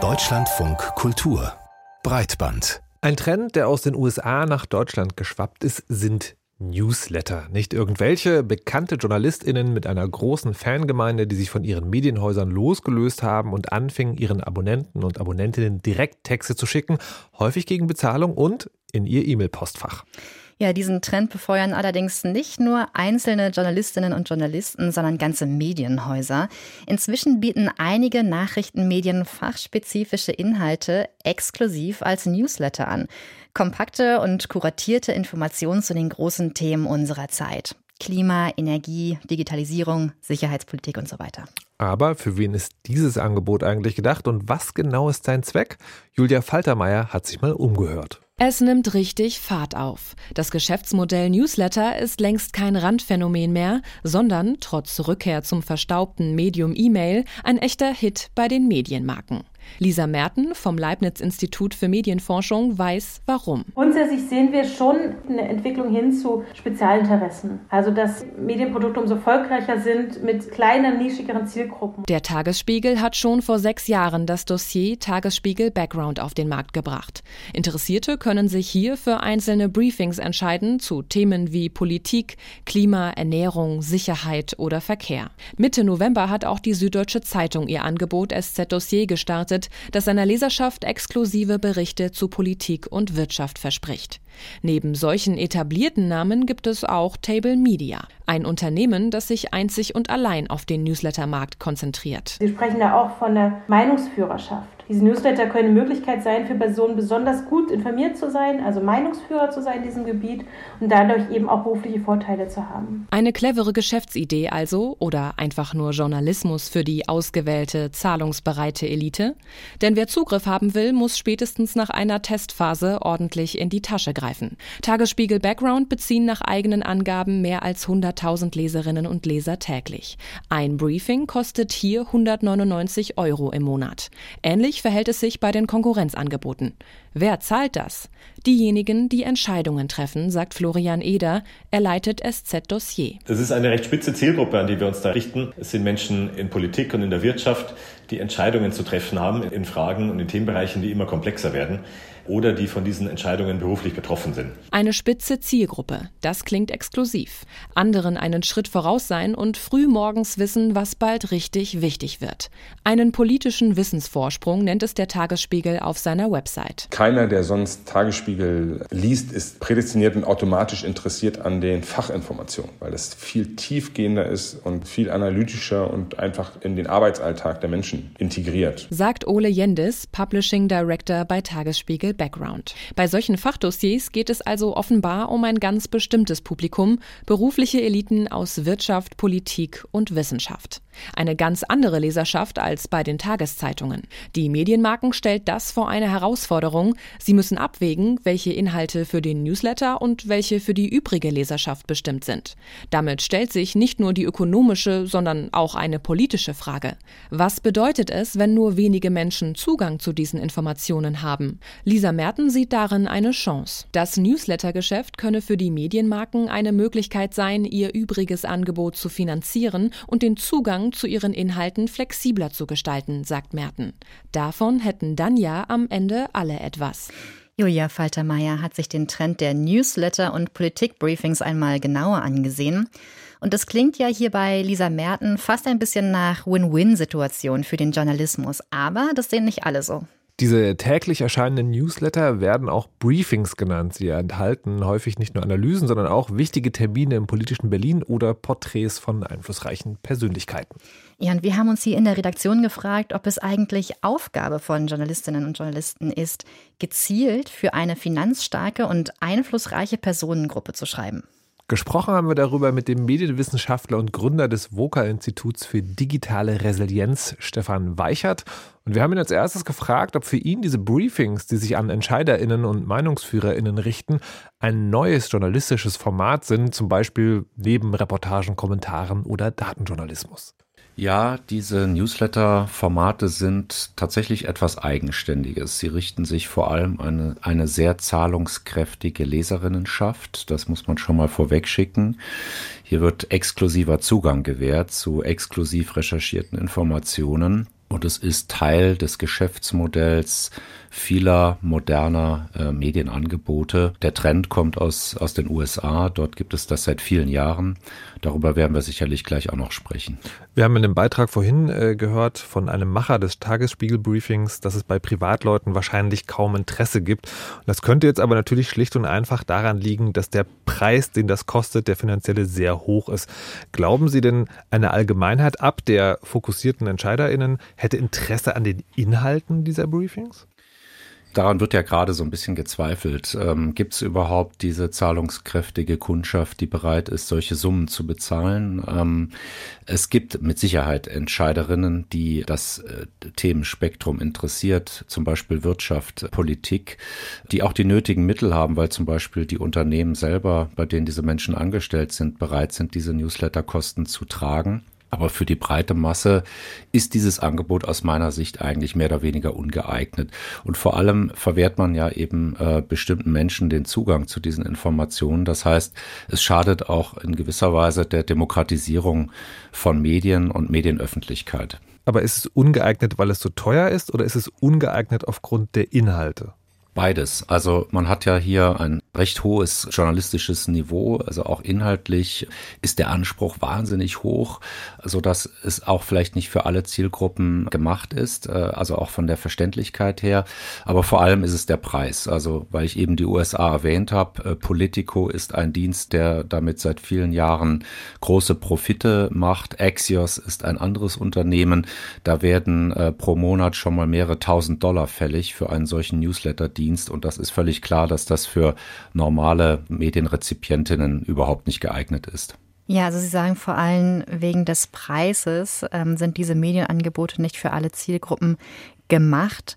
Deutschlandfunk Kultur Breitband ein Trend, der aus den USA nach Deutschland geschwappt ist, sind Newsletter. Nicht irgendwelche bekannte JournalistInnen mit einer großen Fangemeinde, die sich von ihren Medienhäusern losgelöst haben und anfingen, ihren Abonnenten und Abonnentinnen direkt Texte zu schicken, häufig gegen Bezahlung und in ihr E-Mail-Postfach. Ja, diesen Trend befeuern allerdings nicht nur einzelne Journalistinnen und Journalisten, sondern ganze Medienhäuser. Inzwischen bieten einige Nachrichtenmedien fachspezifische Inhalte exklusiv als Newsletter an. Kompakte und kuratierte Informationen zu den großen Themen unserer Zeit. Klima, Energie, Digitalisierung, Sicherheitspolitik und so weiter. Aber für wen ist dieses Angebot eigentlich gedacht und was genau ist sein Zweck? Julia Faltermeier hat sich mal umgehört. Es nimmt richtig Fahrt auf. Das Geschäftsmodell Newsletter ist längst kein Randphänomen mehr, sondern trotz Rückkehr zum verstaubten Medium E-Mail ein echter Hit bei den Medienmarken. Lisa Merten vom Leibniz-Institut für Medienforschung weiß, warum. Grundsätzlich sehen wir schon eine Entwicklung hin zu Spezialinteressen. Also, dass Medienprodukte umso erfolgreicher sind mit kleinen, nischigeren Zielgruppen. Der Tagesspiegel hat schon vor sechs Jahren das Dossier Tagesspiegel Background auf den Markt gebracht. Interessierte können sich hier für einzelne Briefings entscheiden zu Themen wie Politik, Klima, Ernährung, Sicherheit oder Verkehr. Mitte November hat auch die Süddeutsche Zeitung ihr Angebot SZ Dossier gestartet berichtet, das seiner Leserschaft exklusive Berichte zu Politik und Wirtschaft verspricht. Neben solchen etablierten Namen gibt es auch Table Media, ein Unternehmen, das sich einzig und allein auf den Newslettermarkt konzentriert. Wir sprechen da auch von der Meinungsführerschaft. Diese Newsletter können eine Möglichkeit sein, für Personen besonders gut informiert zu sein, also Meinungsführer zu sein in diesem Gebiet und dadurch eben auch berufliche Vorteile zu haben. Eine clevere Geschäftsidee also oder einfach nur Journalismus für die ausgewählte, zahlungsbereite Elite? Denn wer Zugriff haben will, muss spätestens nach einer Testphase ordentlich in die Tasche greifen. Tagesspiegel Background beziehen nach eigenen Angaben mehr als 100.000 Leserinnen und Leser täglich. Ein Briefing kostet hier 199 Euro im Monat. Ähnlich Ähnlich verhält es sich bei den Konkurrenzangeboten. Wer zahlt das? Diejenigen, die Entscheidungen treffen, sagt Florian Eder. Er leitet SZ Dossier. Das ist eine recht spitze Zielgruppe, an die wir uns da richten. Es sind Menschen in Politik und in der Wirtschaft, die Entscheidungen zu treffen haben in Fragen und in Themenbereichen, die immer komplexer werden oder die von diesen Entscheidungen beruflich betroffen sind. Eine spitze Zielgruppe, das klingt exklusiv. Anderen einen Schritt voraus sein und früh morgens wissen, was bald richtig wichtig wird. Einen politischen Wissensvorsprung nennt es der Tagesspiegel auf seiner Website. Keiner, der sonst Tagesspiegel liest, ist prädestiniert und automatisch interessiert an den Fachinformationen, weil es viel tiefgehender ist und viel analytischer und einfach in den Arbeitsalltag der Menschen integriert. Sagt Ole Jendis, Publishing Director bei Tagesspiegel Background. Bei solchen Fachdossiers geht es also offenbar um ein ganz bestimmtes Publikum, berufliche Eliten aus Wirtschaft, Politik und Wissenschaft. Eine ganz andere Leserschaft als bei den Tageszeitungen. Die Medienmarken stellt das vor eine Herausforderung. Sie müssen abwägen, welche Inhalte für den Newsletter und welche für die übrige Leserschaft bestimmt sind. Damit stellt sich nicht nur die ökonomische, sondern auch eine politische Frage. Was bedeutet es, wenn nur wenige Menschen Zugang zu diesen Informationen haben? Lisa Merten sieht darin eine Chance. Das Newsletter-Geschäft könne für die Medienmarken eine Möglichkeit sein, ihr übriges Angebot zu finanzieren und den Zugang zu ihren Inhalten flexibler zu gestalten, sagt Merten. Davon hätten dann ja am Ende alle etwas. Julia Faltermeier hat sich den Trend der Newsletter und Politikbriefings einmal genauer angesehen. Und das klingt ja hier bei Lisa Merten fast ein bisschen nach Win-Win-Situation für den Journalismus. Aber das sehen nicht alle so. Diese täglich erscheinenden Newsletter werden auch Briefings genannt. Sie enthalten häufig nicht nur Analysen, sondern auch wichtige Termine im politischen Berlin oder Porträts von einflussreichen Persönlichkeiten. Ja, und wir haben uns hier in der Redaktion gefragt, ob es eigentlich Aufgabe von Journalistinnen und Journalisten ist, gezielt für eine finanzstarke und einflussreiche Personengruppe zu schreiben. Gesprochen haben wir darüber mit dem Medienwissenschaftler und Gründer des VOCA-Instituts für digitale Resilienz, Stefan Weichert. Und wir haben ihn als erstes gefragt, ob für ihn diese Briefings, die sich an EntscheiderInnen und Meinungsführerinnen richten, ein neues journalistisches Format sind, zum Beispiel neben Reportagen, Kommentaren oder Datenjournalismus. Ja, diese Newsletter-Formate sind tatsächlich etwas Eigenständiges. Sie richten sich vor allem an eine, sehr zahlungskräftige Leserinnenschaft. Das muss man schon mal vorwegschicken. Hier wird exklusiver Zugang gewährt zu exklusiv recherchierten Informationen. Und es ist Teil des Geschäftsmodells vieler moderner äh, Medienangebote. Der Trend kommt aus, aus den USA. Dort gibt es das seit vielen Jahren. Darüber werden wir sicherlich gleich auch noch sprechen. Wir haben in dem Beitrag vorhin äh, gehört von einem Macher des Tagesspiegel-Briefings, dass es bei Privatleuten wahrscheinlich kaum Interesse gibt. Das könnte jetzt aber natürlich schlicht und einfach daran liegen, dass der Preis, den das kostet, der finanzielle sehr hoch ist. Glauben Sie denn, eine Allgemeinheit ab der fokussierten EntscheiderInnen hätte Interesse an den Inhalten dieser Briefings? Daran wird ja gerade so ein bisschen gezweifelt. Ähm, Gibt es überhaupt diese zahlungskräftige Kundschaft, die bereit ist, solche Summen zu bezahlen? Ähm, es gibt mit Sicherheit Entscheiderinnen, die das äh, Themenspektrum interessiert, zum Beispiel Wirtschaft, Politik, die auch die nötigen Mittel haben, weil zum Beispiel die Unternehmen selber, bei denen diese Menschen angestellt sind, bereit sind, diese Newsletterkosten zu tragen. Aber für die breite Masse ist dieses Angebot aus meiner Sicht eigentlich mehr oder weniger ungeeignet. Und vor allem verwehrt man ja eben äh, bestimmten Menschen den Zugang zu diesen Informationen. Das heißt, es schadet auch in gewisser Weise der Demokratisierung von Medien und Medienöffentlichkeit. Aber ist es ungeeignet, weil es so teuer ist oder ist es ungeeignet aufgrund der Inhalte? Beides. Also man hat ja hier ein recht hohes journalistisches Niveau, also auch inhaltlich ist der Anspruch wahnsinnig hoch, so dass es auch vielleicht nicht für alle Zielgruppen gemacht ist, äh, also auch von der Verständlichkeit her. Aber vor allem ist es der Preis. Also weil ich eben die USA erwähnt habe, äh, Politico ist ein Dienst, der damit seit vielen Jahren große Profite macht. Axios ist ein anderes Unternehmen. Da werden äh, pro Monat schon mal mehrere tausend Dollar fällig für einen solchen Newsletter-Dienst. Dienst und das ist völlig klar, dass das für normale Medienrezipientinnen überhaupt nicht geeignet ist. Ja, also Sie sagen vor allem wegen des Preises ähm, sind diese Medienangebote nicht für alle Zielgruppen gemacht.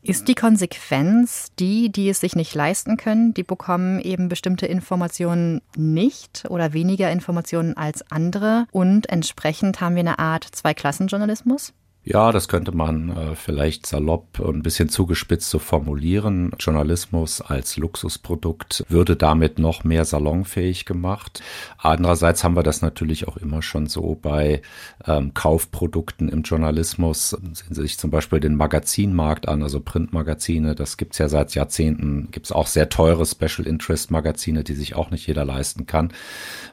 Ist die Konsequenz die, die es sich nicht leisten können, die bekommen eben bestimmte Informationen nicht oder weniger Informationen als andere und entsprechend haben wir eine Art Zweiklassenjournalismus? Ja, das könnte man äh, vielleicht salopp und ein bisschen zugespitzt so formulieren. Journalismus als Luxusprodukt würde damit noch mehr salonfähig gemacht. Andererseits haben wir das natürlich auch immer schon so bei ähm, Kaufprodukten im Journalismus. Sehen Sie sich zum Beispiel den Magazinmarkt an, also Printmagazine. Das gibt's ja seit Jahrzehnten. Gibt's auch sehr teure Special Interest Magazine, die sich auch nicht jeder leisten kann.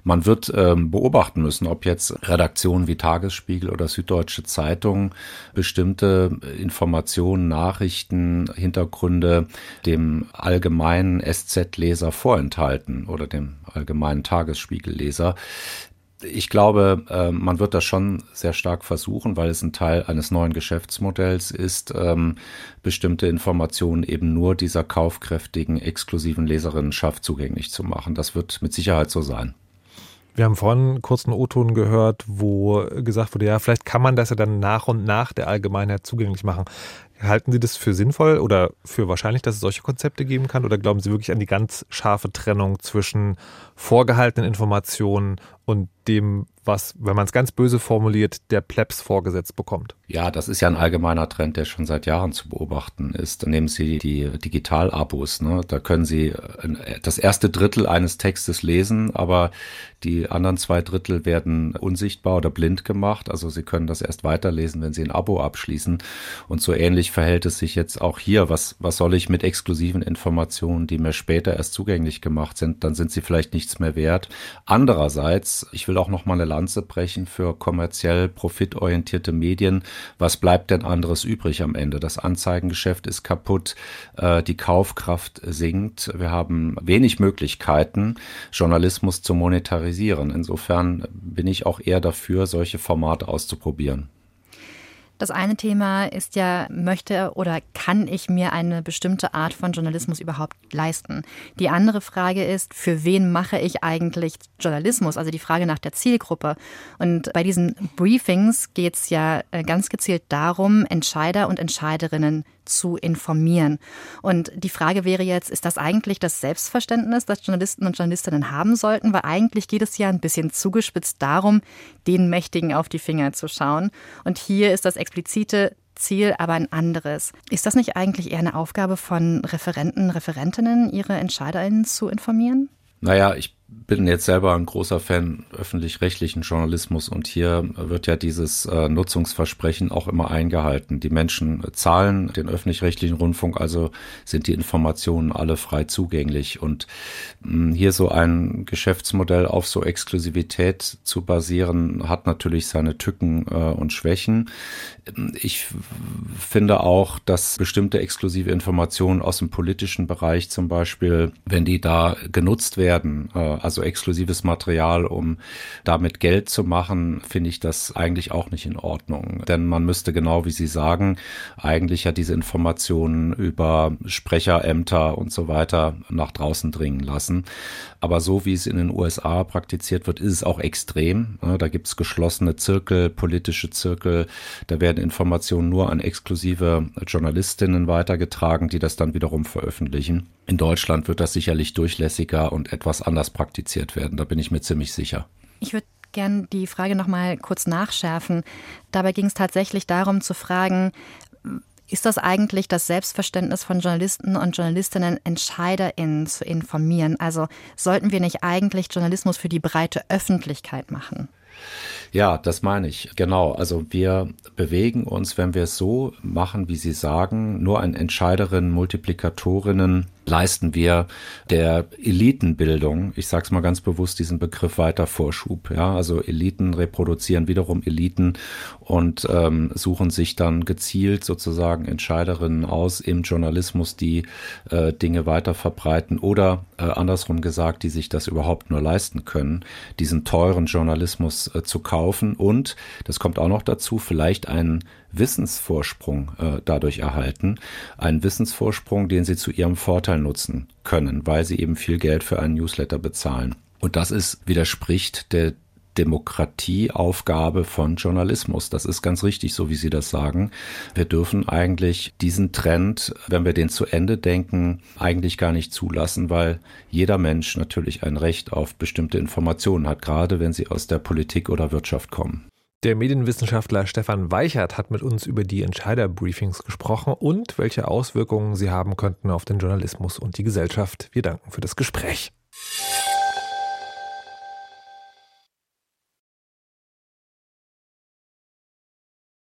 Man wird ähm, beobachten müssen, ob jetzt Redaktionen wie Tagesspiegel oder Süddeutsche Zeitung bestimmte Informationen, Nachrichten, Hintergründe dem allgemeinen SZ-Leser vorenthalten oder dem allgemeinen Tagesspiegelleser. Ich glaube, äh, man wird das schon sehr stark versuchen, weil es ein Teil eines neuen Geschäftsmodells ist, ähm, bestimmte Informationen eben nur dieser kaufkräftigen, exklusiven Leserinnenschaft zugänglich zu machen. Das wird mit Sicherheit so sein. Wir haben vorhin einen kurzen O-Ton gehört, wo gesagt wurde, ja, vielleicht kann man das ja dann nach und nach der Allgemeinheit zugänglich machen. Halten Sie das für sinnvoll oder für wahrscheinlich, dass es solche Konzepte geben kann? Oder glauben Sie wirklich an die ganz scharfe Trennung zwischen vorgehaltenen Informationen und dem, was, wenn man es ganz böse formuliert, der Plebs vorgesetzt bekommt. Ja, das ist ja ein allgemeiner Trend, der schon seit Jahren zu beobachten ist. Nehmen Sie die Digital-Abos. Ne? Da können Sie äh, das erste Drittel eines Textes lesen, aber die anderen zwei Drittel werden unsichtbar oder blind gemacht. Also Sie können das erst weiterlesen, wenn Sie ein Abo abschließen. Und so ähnlich verhält es sich jetzt auch hier. Was, was soll ich mit exklusiven Informationen, die mir später erst zugänglich gemacht sind? Dann sind sie vielleicht nichts mehr wert. Andererseits, ich will auch noch mal eine Lanze brechen für kommerziell profitorientierte Medien. Was bleibt denn anderes übrig am Ende? Das Anzeigengeschäft ist kaputt, äh, die Kaufkraft sinkt. Wir haben wenig Möglichkeiten, Journalismus zu monetarisieren. Insofern bin ich auch eher dafür, solche Formate auszuprobieren. Das eine Thema ist ja, möchte oder kann ich mir eine bestimmte Art von Journalismus überhaupt leisten? Die andere Frage ist, für wen mache ich eigentlich Journalismus? Also die Frage nach der Zielgruppe. Und bei diesen Briefings geht es ja äh, ganz gezielt darum, Entscheider und Entscheiderinnen zu informieren. Und die Frage wäre jetzt, ist das eigentlich das Selbstverständnis, das Journalisten und Journalistinnen haben sollten? Weil eigentlich geht es ja ein bisschen zugespitzt darum, den Mächtigen auf die Finger zu schauen. Und hier ist das explizite Ziel aber ein anderes. Ist das nicht eigentlich eher eine Aufgabe von Referenten, Referentinnen, ihre EntscheiderInnen zu informieren? Naja, ich bin jetzt selber ein großer Fan öffentlich-rechtlichen Journalismus und hier wird ja dieses äh, Nutzungsversprechen auch immer eingehalten. Die Menschen zahlen den öffentlich-rechtlichen Rundfunk, also sind die Informationen alle frei zugänglich. Und mh, hm, hier so ein Geschäftsmodell auf so Exklusivität zu basieren, hat natürlich seine Tücken äh, und Schwächen. Ich finde auch, dass bestimmte exklusive Informationen aus dem politischen Bereich zum Beispiel, wenn die da genutzt werden, äh, also exklusives Material, um damit Geld zu machen, finde ich das eigentlich auch nicht in Ordnung. Denn man müsste genau wie Sie sagen, eigentlich ja diese Informationen über Sprecherämter und so weiter nach draußen dringen lassen. Aber so wie es in den USA praktiziert wird, ist es auch extrem. Da gibt es geschlossene Zirkel, politische Zirkel, da werden Informationen nur an exklusive Journalistinnen weitergetragen, die das dann wiederum veröffentlichen. In Deutschland wird das sicherlich durchlässiger und etwas anders praktiziert werden. Da bin ich mir ziemlich sicher. Ich würde gern die Frage noch mal kurz nachschärfen. Dabei ging es tatsächlich darum zu fragen, ist das eigentlich das Selbstverständnis von Journalisten und Journalistinnen, EntscheiderInnen zu informieren? Also sollten wir nicht eigentlich Journalismus für die breite Öffentlichkeit machen? Ja, das meine ich. Genau. Also wir bewegen uns, wenn wir es so machen, wie Sie sagen, nur ein Entscheiderinnen, Multiplikatorinnen leisten wir der Elitenbildung, ich sage es mal ganz bewusst, diesen Begriff weiter Vorschub. Ja, also Eliten reproduzieren wiederum Eliten und ähm, suchen sich dann gezielt sozusagen Entscheiderinnen aus im Journalismus, die äh, Dinge weiter verbreiten oder äh, andersrum gesagt, die sich das überhaupt nur leisten können, diesen teuren Journalismus äh, zu kaufen und, das kommt auch noch dazu, vielleicht einen Wissensvorsprung äh, dadurch erhalten. Einen Wissensvorsprung, den sie zu ihrem Vorteil nutzen können, weil sie eben viel Geld für einen Newsletter bezahlen. Und das ist, widerspricht der Demokratieaufgabe von Journalismus. Das ist ganz richtig, so wie Sie das sagen. Wir dürfen eigentlich diesen Trend, wenn wir den zu Ende denken, eigentlich gar nicht zulassen, weil jeder Mensch natürlich ein Recht auf bestimmte Informationen hat, gerade wenn sie aus der Politik oder Wirtschaft kommen. Der Medienwissenschaftler Stefan Weichert hat mit uns über die Entscheiderbriefings gesprochen und welche Auswirkungen sie haben könnten auf den Journalismus und die Gesellschaft. Wir danken für das Gespräch.